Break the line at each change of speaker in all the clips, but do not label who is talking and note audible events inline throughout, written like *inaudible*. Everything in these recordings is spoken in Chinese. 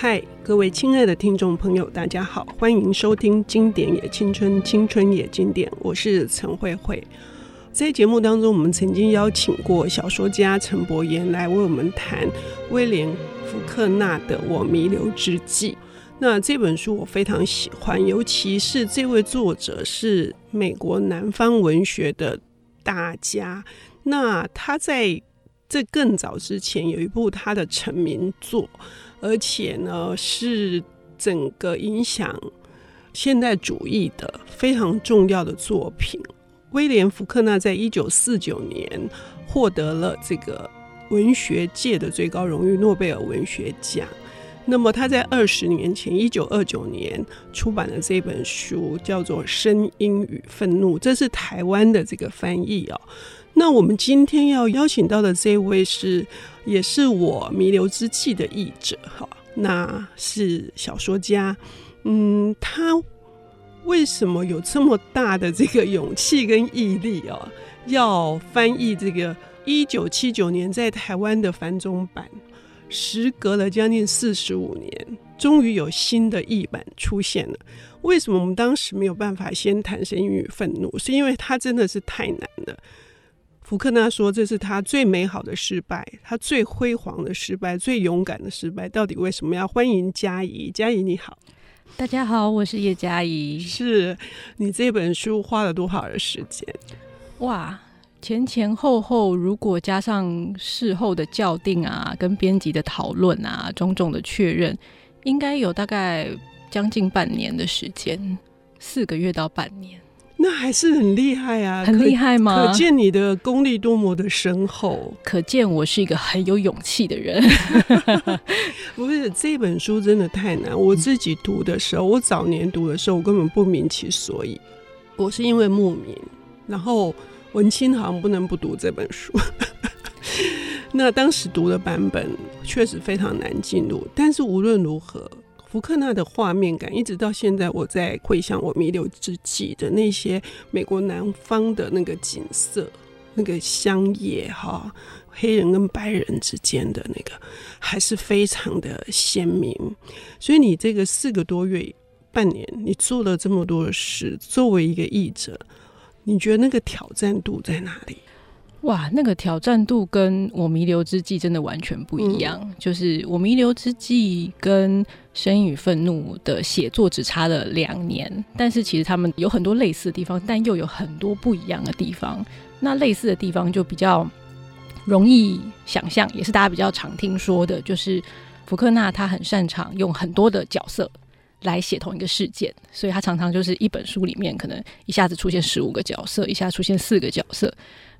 嗨，各位亲爱的听众朋友，大家好，欢迎收听《经典也青春，青春也经典》，我是陈慧慧。在节目当中，我们曾经邀请过小说家陈伯言来为我们谈威廉·福克纳的《我弥留之际》。那这本书我非常喜欢，尤其是这位作者是美国南方文学的大家。那他在这更早之前有一部他的成名作，而且呢是整个影响现代主义的非常重要的作品。威廉·福克纳在一九四九年获得了这个文学界的最高荣誉——诺贝尔文学奖。那么他在二十年前，一九二九年出版的这本书叫做《声音与愤怒》，这是台湾的这个翻译哦。那我们今天要邀请到的这位是，也是我弥留之际的译者哈，那是小说家。嗯，他为什么有这么大的这个勇气跟毅力哦，要翻译这个一九七九年在台湾的繁中版？时隔了将近四十五年，终于有新的译版出现了。为什么我们当时没有办法先谈《声音与愤怒》？是因为它真的是太难了。福克纳说这是他最美好的失败，他最辉煌的失败，最勇敢的失败。到底为什么要欢迎佳怡？佳怡你好，
大家好，我是叶佳怡。
是你这本书花了多少的时间？
哇！前前后后，如果加上事后的校订啊，跟编辑的讨论啊，种种的确认，应该有大概将近半年的时间，四个月到半年。
那还是很厉害啊，
很厉害吗？
可见你的功力多么的深厚，
可见我是一个很有勇气的人。*laughs*
不是这本书真的太难，我自己读的时候，我早年读的时候，我根本不明其所以。我是因为慕名，然后。文青好像不能不读这本书。*laughs* 那当时读的版本确实非常难进入，但是无论如何，福克纳的画面感一直到现在，我在回想我弥留之际的那些美国南方的那个景色，那个乡野哈，黑人跟白人之间的那个，还是非常的鲜明。所以你这个四个多月、半年，你做了这么多事，作为一个译者。你觉得那个挑战度在哪里？
哇，那个挑战度跟我弥留之际真的完全不一样。嗯、就是我弥留之际跟声音与愤怒的写作只差了两年，但是其实他们有很多类似的地方，但又有很多不一样的地方。那类似的地方就比较容易想象，也是大家比较常听说的，就是福克纳他很擅长用很多的角色。来写同一个事件，所以他常常就是一本书里面可能一下子出现十五个角色，一下出现四个角色，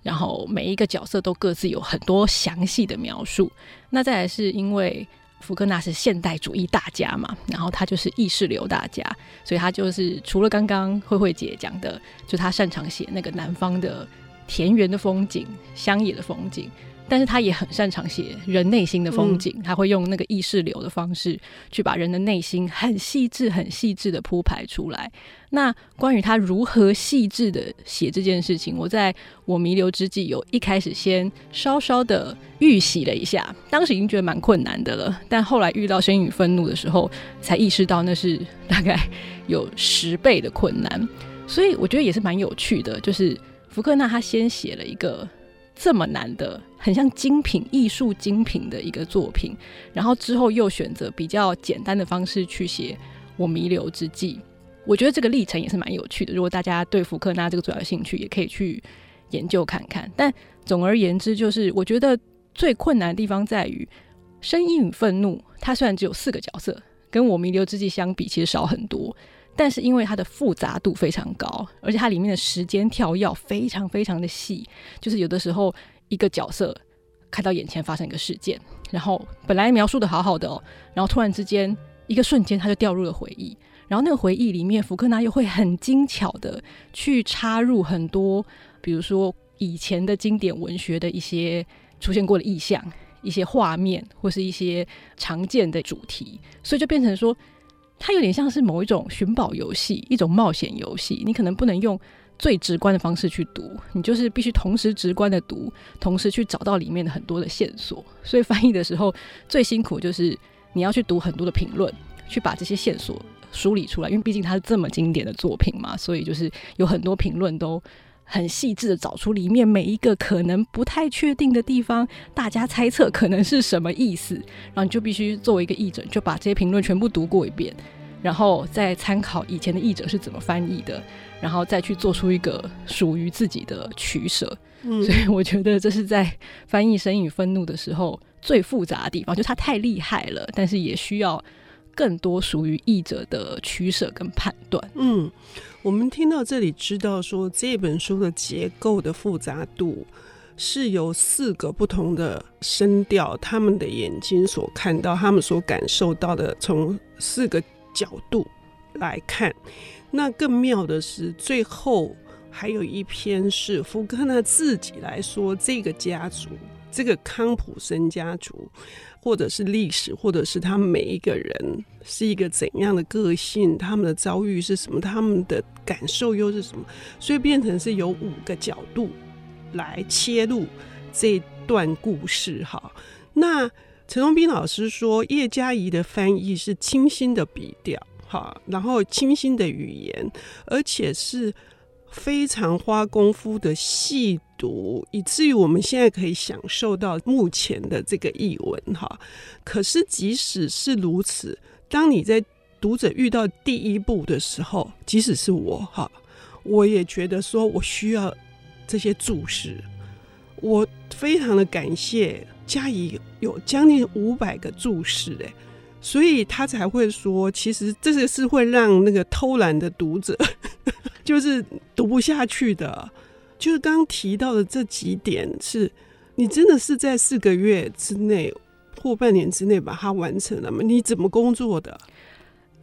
然后每一个角色都各自有很多详细的描述。那再来是因为福克纳是现代主义大家嘛，然后他就是意识流大家，所以他就是除了刚刚慧慧姐讲的，就他擅长写那个南方的田园的风景、乡野的风景。但是他也很擅长写人内心的风景，嗯、他会用那个意识流的方式去把人的内心很细致、很细致的铺排出来。那关于他如何细致的写这件事情，我在我弥留之际有一开始先稍稍的预习了一下，当时已经觉得蛮困难的了，但后来遇到声音与愤怒的时候，才意识到那是大概有十倍的困难。所以我觉得也是蛮有趣的，就是福克纳他先写了一个。这么难的，很像精品艺术精品的一个作品，然后之后又选择比较简单的方式去写《我弥留之际》，我觉得这个历程也是蛮有趣的。如果大家对福克纳这个主要有兴趣，也可以去研究看看。但总而言之，就是我觉得最困难的地方在于《声音与愤怒》，它虽然只有四个角色，跟我弥留之际相比，其实少很多。但是因为它的复杂度非常高，而且它里面的时间跳跃非常非常的细，就是有的时候一个角色看到眼前发生一个事件，然后本来描述的好好的哦，然后突然之间一个瞬间他就掉入了回忆，然后那个回忆里面福克纳又会很精巧的去插入很多，比如说以前的经典文学的一些出现过的意象、一些画面或是一些常见的主题，所以就变成说。它有点像是某一种寻宝游戏，一种冒险游戏。你可能不能用最直观的方式去读，你就是必须同时直观的读，同时去找到里面的很多的线索。所以翻译的时候最辛苦就是你要去读很多的评论，去把这些线索梳理出来，因为毕竟它是这么经典的作品嘛，所以就是有很多评论都很细致的找出里面每一个可能不太确定的地方，大家猜测可能是什么意思，然后你就必须作为一个译者，就把这些评论全部读过一遍。然后再参考以前的译者是怎么翻译的，然后再去做出一个属于自己的取舍。嗯，所以我觉得这是在翻译《声音与愤怒》的时候最复杂的地方，就它太厉害了，但是也需要更多属于译者的取舍跟判断。
嗯，我们听到这里知道说这本书的结构的复杂度是由四个不同的声调，他们的眼睛所看到，他们所感受到的，从四个。角度来看，那更妙的是，最后还有一篇是福克纳自己来说，这个家族，这个康普森家族，或者是历史，或者是他们每一个人是一个怎样的个性，他们的遭遇是什么，他们的感受又是什么，所以变成是有五个角度来切入这段故事。哈，那。陈荣斌老师说，叶嘉仪的翻译是清新的笔调，哈，然后清新的语言，而且是非常花功夫的细读，以至于我们现在可以享受到目前的这个译文，哈。可是即使是如此，当你在读者遇到第一步的时候，即使是我，哈，我也觉得说我需要这些注释，我非常的感谢。嘉怡有将近五百个注释，哎，所以他才会说，其实这个是会让那个偷懒的读者，*laughs* 就是读不下去的。就是刚刚提到的这几点，是你真的是在四个月之内或半年之内把它完成了吗？你怎么工作的？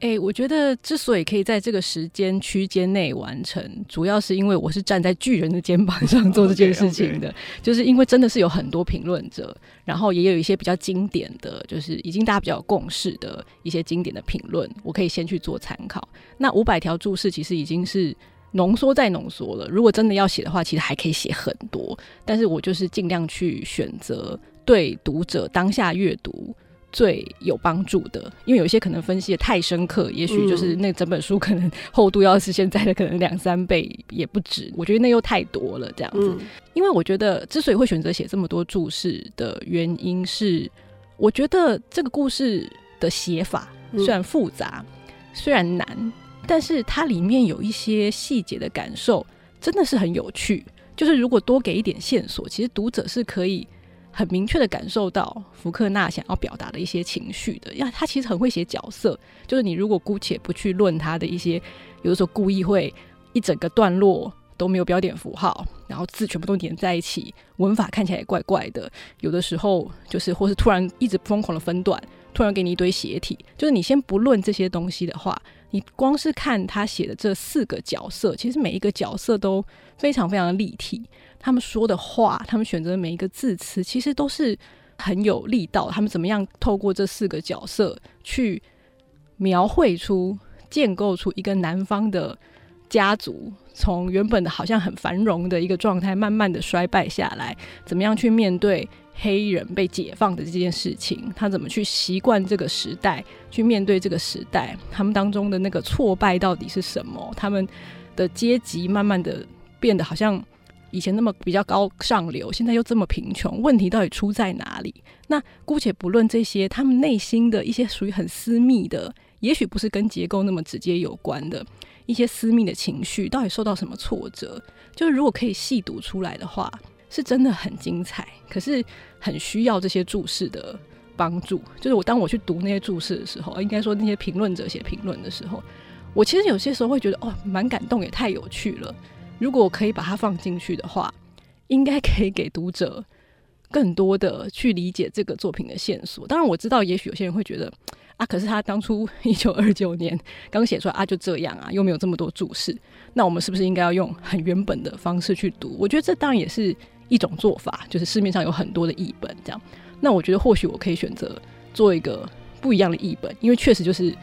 哎、欸，我觉得之所以可以在这个时间区间内完成，主要是因为我是站在巨人的肩膀上做这件事情的。Okay, okay. 就是因为真的是有很多评论者，然后也有一些比较经典的，就是已经大家比较有共识的一些经典的评论，我可以先去做参考。那五百条注释其实已经是浓缩再浓缩了。如果真的要写的话，其实还可以写很多。但是我就是尽量去选择对读者当下阅读。最有帮助的，因为有些可能分析的太深刻，也许就是那整本书可能厚度要是现在的可能两三倍也不止。我觉得那又太多了，这样子。因为我觉得之所以会选择写这么多注释的原因是，我觉得这个故事的写法虽然复杂，虽然难，但是它里面有一些细节的感受真的是很有趣。就是如果多给一点线索，其实读者是可以。很明确的感受到福克纳想要表达的一些情绪的，因为他其实很会写角色。就是你如果姑且不去论他的一些，有的时候故意会一整个段落都没有标点符号，然后字全部都连在一起，文法看起来也怪怪的。有的时候就是或是突然一直疯狂的分段，突然给你一堆斜体。就是你先不论这些东西的话，你光是看他写的这四个角色，其实每一个角色都非常非常立体。他们说的话，他们选择的每一个字词，其实都是很有力道。他们怎么样透过这四个角色去描绘出、建构出一个南方的家族，从原本的好像很繁荣的一个状态，慢慢的衰败下来，怎么样去面对黑人被解放的这件事情？他怎么去习惯这个时代，去面对这个时代？他们当中的那个挫败到底是什么？他们的阶级慢慢的变得好像。以前那么比较高上流，现在又这么贫穷，问题到底出在哪里？那姑且不论这些，他们内心的一些属于很私密的，也许不是跟结构那么直接有关的一些私密的情绪，到底受到什么挫折？就是如果可以细读出来的话，是真的很精彩。可是很需要这些注释的帮助。就是我当我去读那些注释的时候，应该说那些评论者写评论的时候，我其实有些时候会觉得哦，蛮感动，也太有趣了。如果我可以把它放进去的话，应该可以给读者更多的去理解这个作品的线索。当然，我知道也许有些人会觉得啊，可是他当初 *laughs* 一九二九年刚写出来啊，就这样啊，又没有这么多注释，那我们是不是应该要用很原本的方式去读？我觉得这当然也是一种做法，就是市面上有很多的译本这样。那我觉得或许我可以选择做一个不一样的译本，因为确实就是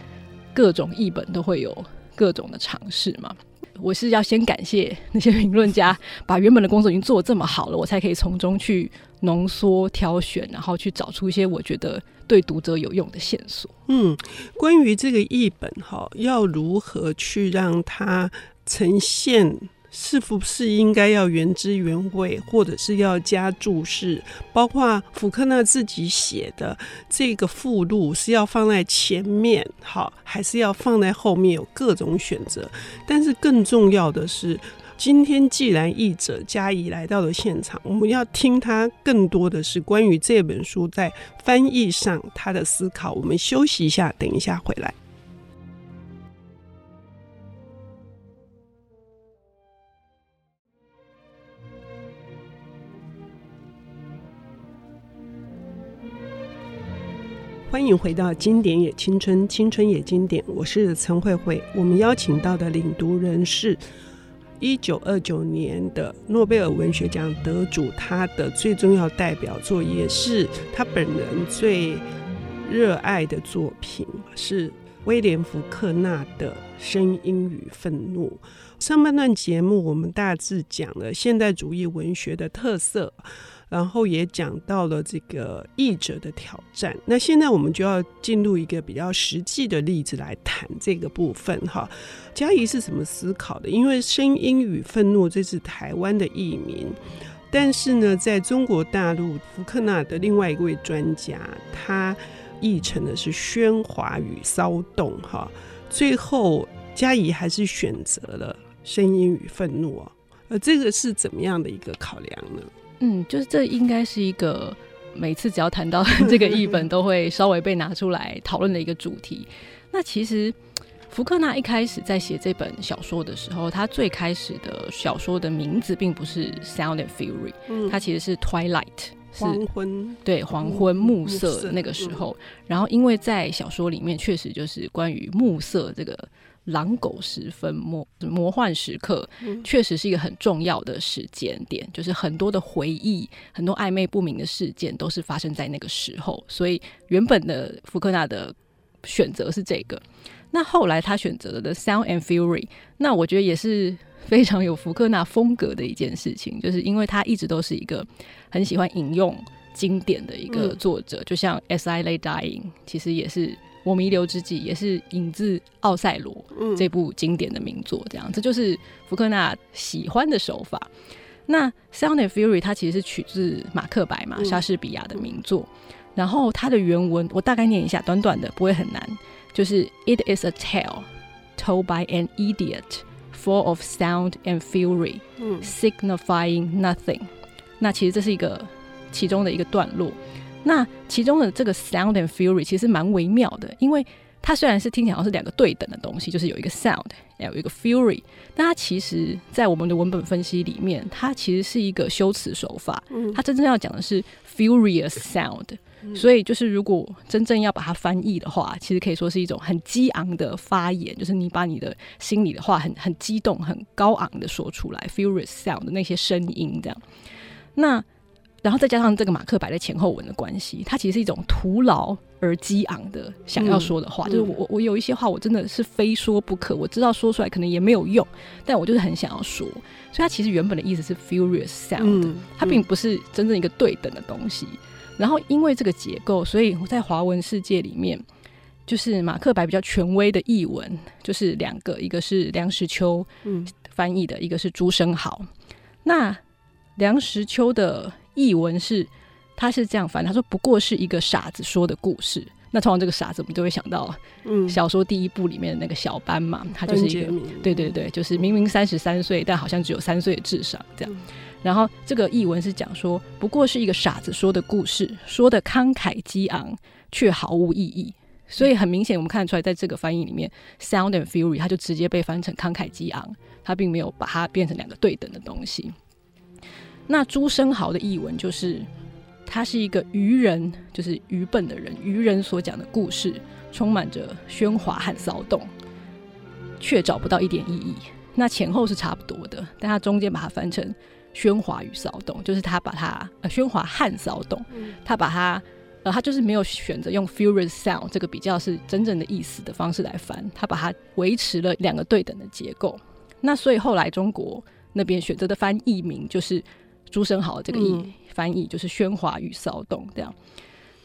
各种译本都会有各种的尝试嘛。我是要先感谢那些评论家，把原本的工作已经做这么好了，我才可以从中去浓缩挑选，然后去找出一些我觉得对读者有用的线索。
嗯，关于这个译本哈，要如何去让它呈现？是不是应该要原汁原味，或者是要加注释？包括福克纳自己写的这个附录是要放在前面，好，还是要放在后面？有各种选择。但是更重要的是，今天既然译者嘉怡来到了现场，我们要听他更多的是关于这本书在翻译上他的思考。我们休息一下，等一下回来。欢迎回到《经典也青春，青春也经典》。我是陈慧慧。我们邀请到的领读人是一九二九年的诺贝尔文学奖得主，他的最重要代表作，也是他本人最热爱的作品，是威廉·福克纳的《声音与愤怒》。上半段节目，我们大致讲了现代主义文学的特色。然后也讲到了这个译者的挑战。那现在我们就要进入一个比较实际的例子来谈这个部分哈。嘉怡是怎么思考的？因为《声音与愤怒》这是台湾的译名，但是呢，在中国大陆，福克纳的另外一位专家，他译成的是《喧哗与骚动》哈。最后，嘉怡还是选择了《声音与愤怒》哦。呃，这个是怎么样的一个考量呢？
嗯，就是这应该是一个每次只要谈到这个译本，都会稍微被拿出来讨论的一个主题。那其实福克纳一开始在写这本小说的时候，他最开始的小说的名字并不是 Sound and Fury，嗯，他其实是 Twilight，是
黄昏，
对，黄昏暮色那个时候。然后因为在小说里面确实就是关于暮色这个。狼狗时分魔魔幻时刻，确实是一个很重要的时间点，就是很多的回忆，很多暧昧不明的事件都是发生在那个时候。所以原本的福克纳的选择是这个，那后来他选择了的《Sound and Fury》，那我觉得也是非常有福克纳风格的一件事情，就是因为他一直都是一个很喜欢引用经典的一个作者，嗯、就像《As I Lay Dying》，其实也是。我弥留之际也是引自《奥赛罗》这部经典的名作，这样、嗯、这就是福克纳喜欢的手法。那《Sound and Fury》它其实是取自《马克白》嘛，莎士比亚的名作。嗯、然后它的原文我大概念一下，短短的不会很难，就是 “It is a tale told by an idiot, full of sound and fury, signifying nothing。”那其实这是一个其中的一个段落。那其中的这个 sound and fury 其实蛮微妙的，因为它虽然是听起来好像是两个对等的东西，就是有一个 sound，也有一个 fury，但它其实在我们的文本分析里面，它其实是一个修辞手法。它真正要讲的是 furious sound，所以就是如果真正要把它翻译的话，其实可以说是一种很激昂的发言，就是你把你的心里的话很很激动、很高昂的说出来，furious sound 的那些声音这样。那然后再加上这个马克白的前后文的关系，它其实是一种徒劳而激昂的想要说的话，嗯、就是我我有一些话我真的是非说不可，我知道说出来可能也没有用，但我就是很想要说，所以它其实原本的意思是 furious sound，、嗯、它并不是真正一个对等的东西。然后因为这个结构，所以我在华文世界里面，就是马克白比较权威的译文就是两个，一个是梁实秋翻译的，嗯、一个是朱生豪。那梁实秋的。译文是，他是这样翻，他说不过是一个傻子说的故事。那通常这个傻子，我们就会想到，嗯，小说第一部里面的那个小班嘛，他就是一个，对对对，就是明明三十三岁，但好像只有三岁的智商这样。然后这个译文是讲说，不过是一个傻子说的故事，说的慷慨激昂，却毫无意义。所以很明显，我们看得出来，在这个翻译里面，sound and fury，它就直接被翻成慷慨激昂，它并没有把它变成两个对等的东西。那朱生豪的译文就是，他是一个愚人，就是愚笨的人，愚人所讲的故事充满着喧哗和骚动，却找不到一点意义。那前后是差不多的，但他中间把它翻成喧哗与骚动，就是他把它呃喧哗和骚动，他把它呃他就是没有选择用 furious sound 这个比较是真正的意思的方式来翻，他把它维持了两个对等的结构。那所以后来中国那边选择的翻译名就是朱生豪这个译、嗯、翻译，就是喧哗与骚动这样。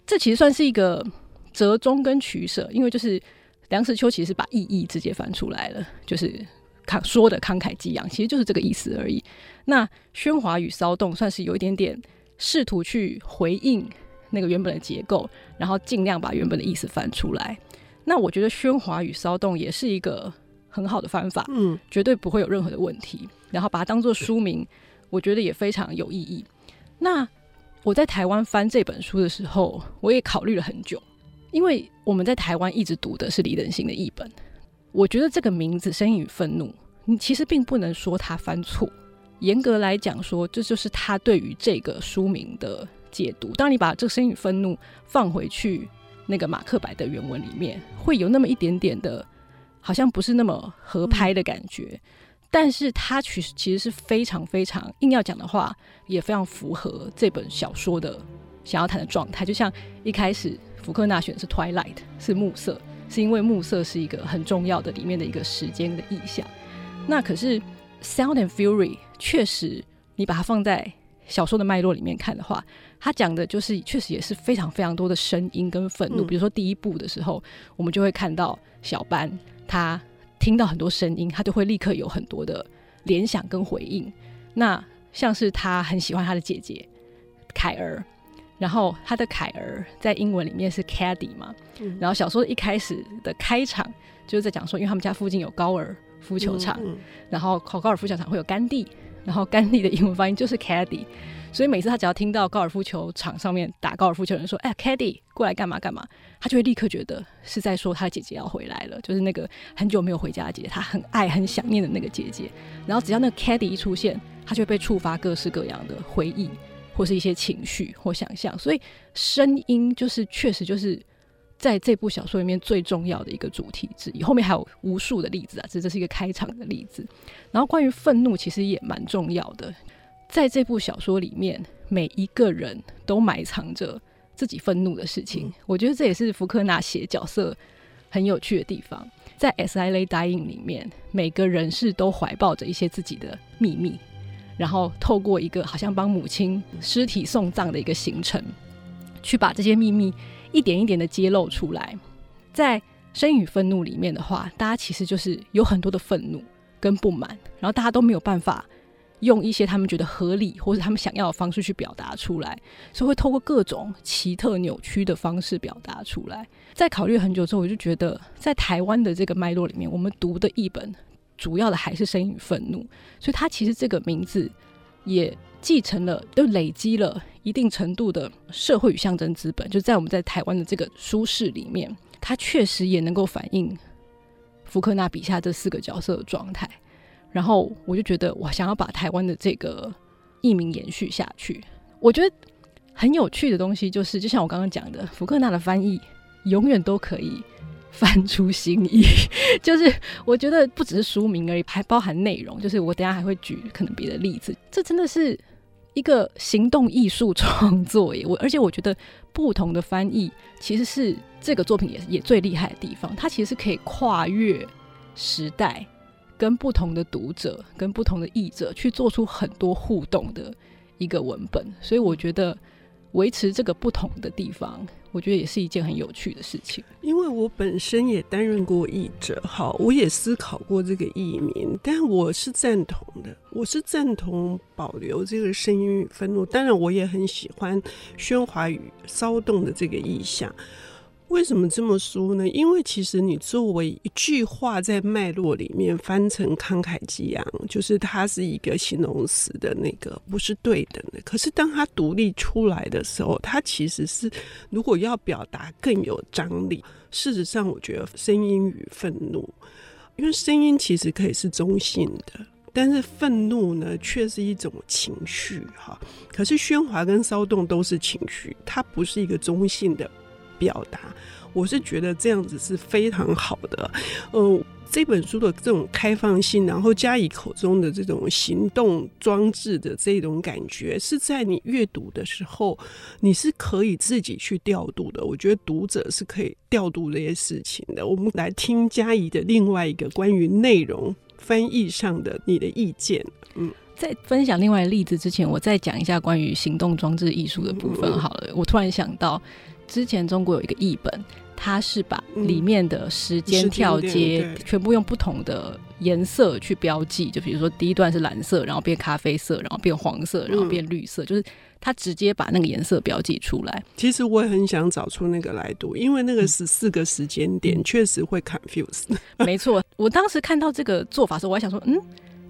这其实算是一个折中跟取舍，因为就是梁实秋其实是把意义直接翻出来了，就是慷说的慷慨激昂，其实就是这个意思而已。那喧哗与骚动算是有一点点试图去回应那个原本的结构，然后尽量把原本的意思翻出来。那我觉得喧哗与骚动也是一个很好的方法，嗯，绝对不会有任何的问题。然后把它当做书名，我觉得也非常有意义。那我在台湾翻这本书的时候，我也考虑了很久，因为我们在台湾一直读的是李登兴的译本。我觉得这个名字“声音与愤怒”，你其实并不能说他翻错。严格来讲，说这就是他对于这个书名的解读。当你把这个“声音与愤怒”放回去那个马克白的原文里面，会有那么一点点的，好像不是那么合拍的感觉。但是它其实其实是非常非常硬要讲的话，也非常符合这本小说的想要谈的状态。就像一开始福克纳选的是 Twilight，是暮色，是因为暮色是一个很重要的里面的一个时间的意象。那可是 Sound and Fury。确实，你把它放在小说的脉络里面看的话，它讲的就是确实也是非常非常多的声音跟愤怒。嗯、比如说第一部的时候，我们就会看到小班他听到很多声音，他就会立刻有很多的联想跟回应。那像是他很喜欢他的姐姐凯儿，然后他的凯儿在英文里面是 Caddy 嘛，嗯、然后小说一开始的开场就是在讲说，因为他们家附近有高尔夫球场，嗯嗯、然后考高尔夫球场会有甘地。然后甘地的英文发音就是 Caddy，所以每次他只要听到高尔夫球场上面打高尔夫球人说：“哎，Caddy 过来干嘛干嘛？”他就会立刻觉得是在说他姐姐要回来了，就是那个很久没有回家的姐姐，他很爱很想念的那个姐姐。然后只要那个 Caddy 一出现，他就会被触发各式各样的回忆或是一些情绪或想象。所以声音就是确实就是。在这部小说里面最重要的一个主题之一，后面还有无数的例子啊，这这是一个开场的例子。然后关于愤怒，其实也蛮重要的。在这部小说里面，每一个人都埋藏着自己愤怒的事情。嗯、我觉得这也是福克纳写角色很有趣的地方。在 As I Lay Dying 里面，每个人是都怀抱着一些自己的秘密，然后透过一个好像帮母亲尸体送葬的一个行程，去把这些秘密。一点一点的揭露出来，在《生与愤怒》里面的话，大家其实就是有很多的愤怒跟不满，然后大家都没有办法用一些他们觉得合理或者他们想要的方式去表达出来，所以会透过各种奇特扭曲的方式表达出来。在考虑很久之后，我就觉得，在台湾的这个脉络里面，我们读的译本主要的还是《声音与愤怒》，所以它其实这个名字也继承了，都累积了。一定程度的社会与象征资本，就在我们在台湾的这个书市里面，它确实也能够反映福克纳笔下这四个角色的状态。然后我就觉得，我想要把台湾的这个译名延续下去。我觉得很有趣的东西就是，就像我刚刚讲的，福克纳的翻译永远都可以翻出新意。*laughs* 就是我觉得不只是书名而已，还包含内容。就是我等下还会举可能别的例子，这真的是。一个行动艺术创作耶，我而且我觉得不同的翻译其实是这个作品也也最厉害的地方，它其实是可以跨越时代，跟不同的读者、跟不同的译者去做出很多互动的一个文本，所以我觉得。维持这个不同的地方，我觉得也是一件很有趣的事情。
因为我本身也担任过译者，好，我也思考过这个译名，但我是赞同的，我是赞同保留这个声音与愤怒。当然，我也很喜欢喧哗与骚动的这个意象。为什么这么说呢？因为其实你作为一句话在脉络里面翻成慷慨激昂，就是它是一个形容词的那个不是对等的。可是当它独立出来的时候，它其实是如果要表达更有张力。事实上，我觉得声音与愤怒，因为声音其实可以是中性的，但是愤怒呢却是一种情绪哈。可是喧哗跟骚动都是情绪，它不是一个中性的。表达，我是觉得这样子是非常好的。嗯，这本书的这种开放性，然后加以口中的这种行动装置的这种感觉，是在你阅读的时候，你是可以自己去调度的。我觉得读者是可以调度这些事情的。我们来听嘉怡的另外一个关于内容翻译上的你的意见。嗯，
在分享另外的例子之前，我再讲一下关于行动装置艺术的部分好了。嗯、我突然想到，之前中国有一个译本。它是把里面的时间跳接全部用不同的颜色去标记，就比如说第一段是蓝色，然后变咖啡色，然后变黄色，然后变绿色，嗯、就是它直接把那个颜色标记出来。
其实我也很想找出那个来读，因为那个十四个时间点确实会 confuse。
没错，我当时看到这个做法的时候，我还想说，嗯，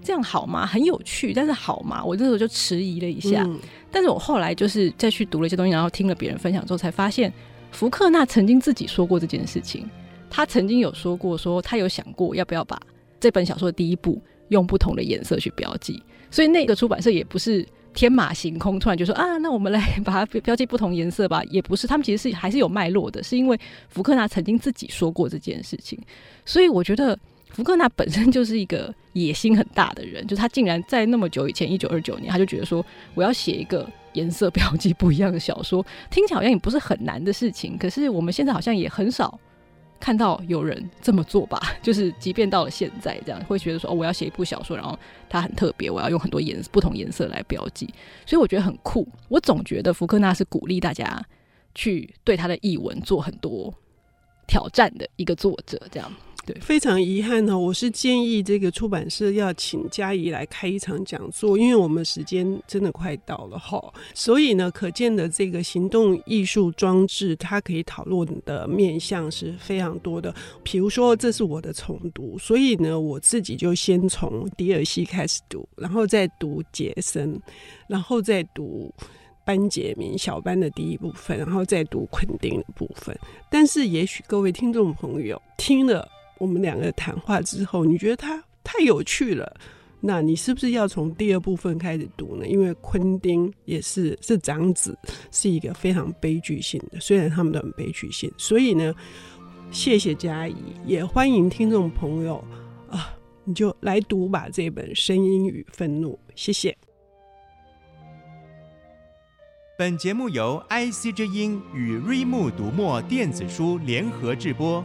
这样好吗？很有趣，但是好吗？我那时候就迟疑了一下。嗯、但是我后来就是再去读了一些东西，然后听了别人分享之后，才发现。福克纳曾经自己说过这件事情，他曾经有说过，说他有想过要不要把这本小说的第一部用不同的颜色去标记，所以那个出版社也不是天马行空，突然就说啊，那我们来把它标记不同颜色吧，也不是，他们其实是还是有脉络的，是因为福克纳曾经自己说过这件事情，所以我觉得。福克纳本身就是一个野心很大的人，就是他竟然在那么久以前，一九二九年，他就觉得说，我要写一个颜色标记不一样的小说，听起来好像也不是很难的事情。可是我们现在好像也很少看到有人这么做吧？*laughs* 就是即便到了现在，这样会觉得说，哦，我要写一部小说，然后它很特别，我要用很多颜不同颜色来标记，所以我觉得很酷。我总觉得福克纳是鼓励大家去对他的译文做很多挑战的一个作者，这样。对，
非常遗憾呢，我是建议这个出版社要请嘉怡来开一场讲座，因为我们时间真的快到了哈。所以呢，可见的这个行动艺术装置，它可以讨论的面向是非常多的。比如说，这是我的重读，所以呢，我自己就先从迪尔西开始读，然后再读杰森，然后再读班杰明小班的第一部分，然后再读昆汀的部分。但是，也许各位听众朋友听了。我们两个谈话之后，你觉得他太有趣了，那你是不是要从第二部分开始读呢？因为昆汀也是是长子，是一个非常悲剧性的，虽然他们都很悲剧性，所以呢，谢谢嘉怡，也欢迎听众朋友啊，你就来读吧这本《声音与愤怒》，谢谢。
本节目由 IC 之音与瑞木读墨电子书联合制播。